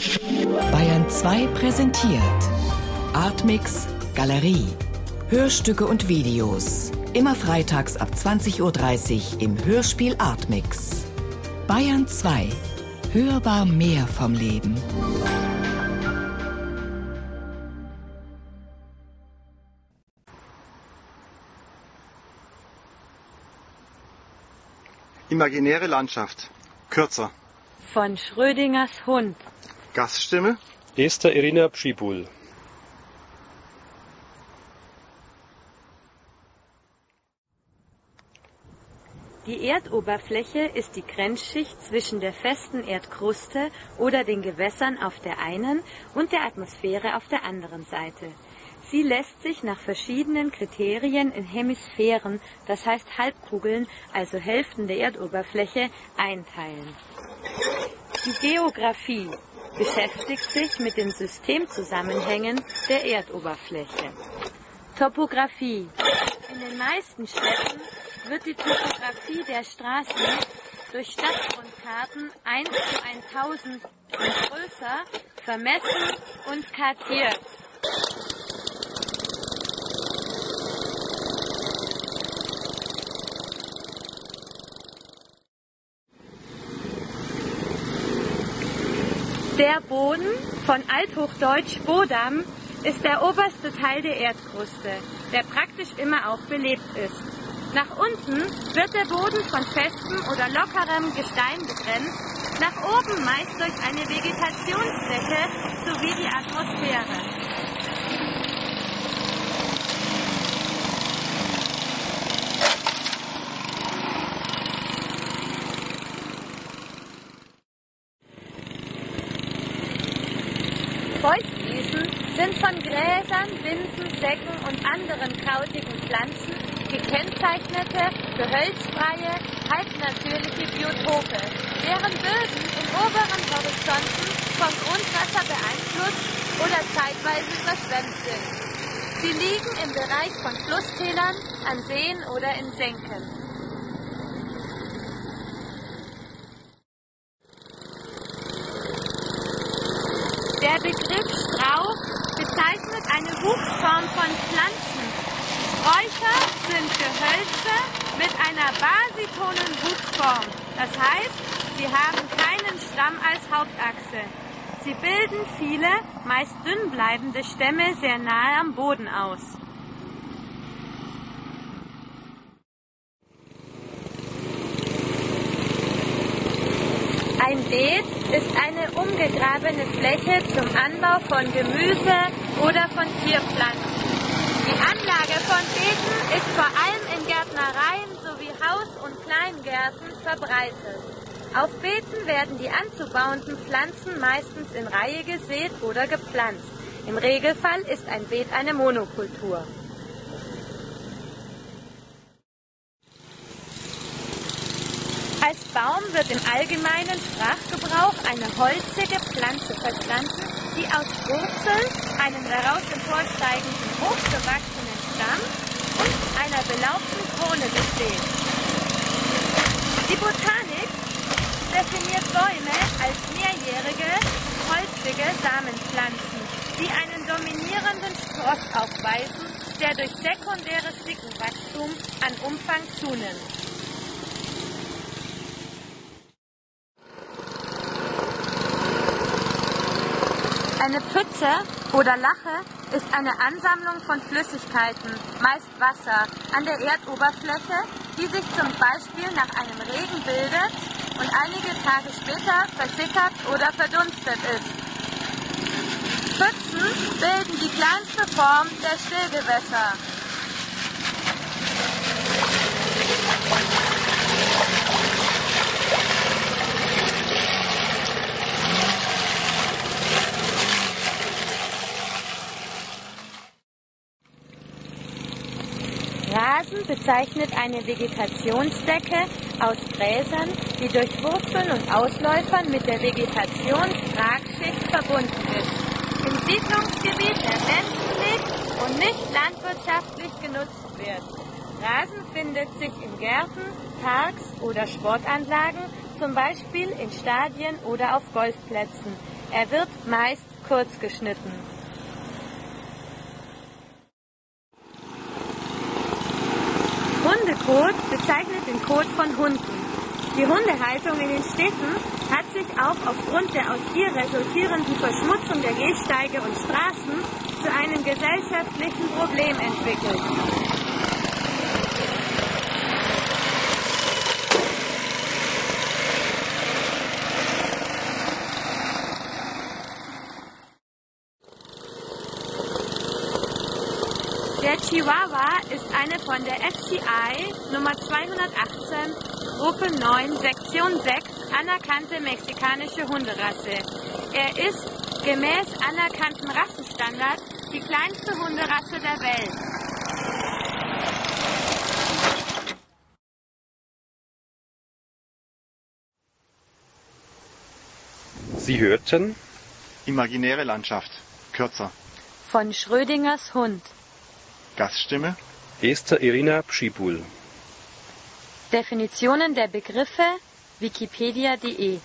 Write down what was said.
Bayern 2 präsentiert Artmix Galerie. Hörstücke und Videos. Immer freitags ab 20.30 Uhr im Hörspiel Artmix. Bayern 2. Hörbar mehr vom Leben. Imaginäre Landschaft. Kürzer. Von Schrödingers Hund. Gaststimme. Esther Irina Pschibul. Die Erdoberfläche ist die Grenzschicht zwischen der festen Erdkruste oder den Gewässern auf der einen und der Atmosphäre auf der anderen Seite. Sie lässt sich nach verschiedenen Kriterien in Hemisphären, das heißt Halbkugeln, also Hälften der Erdoberfläche, einteilen. Die Geographie beschäftigt sich mit den Systemzusammenhängen der Erdoberfläche. Topographie. In den meisten Städten wird die Topographie der Straßen durch Stadtgrundkarten 1 zu 1000 und größer vermessen und kartiert. Der Boden, von Althochdeutsch Bodam, ist der oberste Teil der Erdkruste, der praktisch immer auch belebt ist. Nach unten wird der Boden von festem oder lockerem Gestein begrenzt, nach oben meist durch eine Vegetationsdecke sowie die Atmosphäre. Feuchtwiesen sind von Gräsern, Binsen, Säcken und anderen krautigen Pflanzen gekennzeichnete, gehölzfreie, halbnatürliche Biotope, deren Böden in oberen Horizonten vom Grundwasser beeinflusst oder zeitweise überschwemmt sind. Sie liegen im Bereich von Flusstälern, an Seen oder in Senken. Der Begriff Strauch bezeichnet eine Wuchsform von Pflanzen. Sträucher sind Gehölze mit einer basitonen Wuchsform. Das heißt, sie haben keinen Stamm als Hauptachse. Sie bilden viele, meist dünn bleibende Stämme sehr nahe am Boden aus. Ein Beet ist eine umgegrabene Fläche zum Anbau von Gemüse oder von Tierpflanzen. Die Anlage von Beeten ist vor allem in Gärtnereien sowie Haus- und Kleingärten verbreitet. Auf Beeten werden die anzubauenden Pflanzen meistens in Reihe gesät oder gepflanzt. Im Regelfall ist ein Beet eine Monokultur. Als Baum wird im allgemeinen Sprachgebrauch eine holzige Pflanze verstanden, die aus Wurzeln, einem daraus emporsteigenden, hochgewachsenen Stamm und einer belaubten Krone besteht. Die Botanik definiert Bäume als mehrjährige, holzige Samenpflanzen, die einen dominierenden Spross aufweisen, der durch sekundäres Dickenwachstum an Umfang zunimmt. Eine Pfütze oder Lache ist eine Ansammlung von Flüssigkeiten, meist Wasser, an der Erdoberfläche, die sich zum Beispiel nach einem Regen bildet und einige Tage später versickert oder verdunstet ist. Pfützen bilden die kleinste Form der Stillgewässer. Rasen bezeichnet eine Vegetationsdecke aus Gräsern, die durch Wurzeln und Ausläufern mit der Vegetationstragschicht verbunden ist. Im Siedlungsgebiet der Menschen lebt und nicht landwirtschaftlich genutzt wird. Rasen findet sich in Gärten, Parks oder Sportanlagen, zum Beispiel in Stadien oder auf Golfplätzen. Er wird meist kurz geschnitten. Hundekot bezeichnet den Kot von Hunden. Die Hundehaltung in den Städten hat sich auch aufgrund der aus ihr resultierenden Verschmutzung der Gehsteige und Straßen zu einem gesellschaftlichen Problem entwickelt. Der Chihuahua ist eine von der FCI Nummer 218 Gruppe 9 Sektion 6 anerkannte mexikanische Hunderasse. Er ist gemäß anerkannten Rassenstandards die kleinste Hunderasse der Welt. Sie hörten Imaginäre Landschaft. Kürzer. Von Schrödingers Hund. Gaststimme. Esther Irina Pschipul. Definitionen der Begriffe wikipedia.de